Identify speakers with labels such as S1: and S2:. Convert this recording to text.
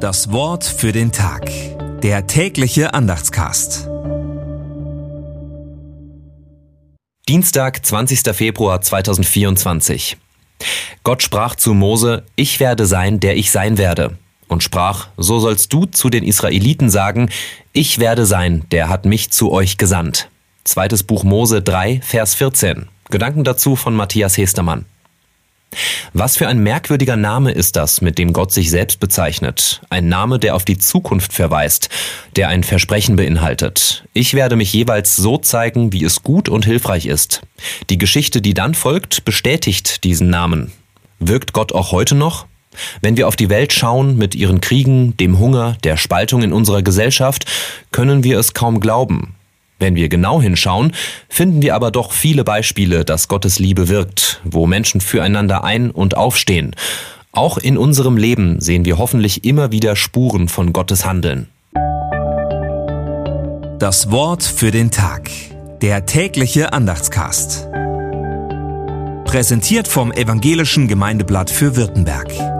S1: Das Wort für den Tag. Der tägliche Andachtscast.
S2: Dienstag, 20. Februar 2024. Gott sprach zu Mose, ich werde sein, der ich sein werde. Und sprach, so sollst du zu den Israeliten sagen, ich werde sein, der hat mich zu euch gesandt. Zweites Buch Mose 3, Vers 14. Gedanken dazu von Matthias Hestermann. Was für ein merkwürdiger Name ist das, mit dem Gott sich selbst bezeichnet. Ein Name, der auf die Zukunft verweist, der ein Versprechen beinhaltet. Ich werde mich jeweils so zeigen, wie es gut und hilfreich ist. Die Geschichte, die dann folgt, bestätigt diesen Namen. Wirkt Gott auch heute noch? Wenn wir auf die Welt schauen mit ihren Kriegen, dem Hunger, der Spaltung in unserer Gesellschaft, können wir es kaum glauben. Wenn wir genau hinschauen, finden wir aber doch viele Beispiele, dass Gottes Liebe wirkt, wo Menschen füreinander ein- und aufstehen. Auch in unserem Leben sehen wir hoffentlich immer wieder Spuren von Gottes Handeln.
S1: Das Wort für den Tag. Der tägliche Andachtscast. Präsentiert vom Evangelischen Gemeindeblatt für Württemberg.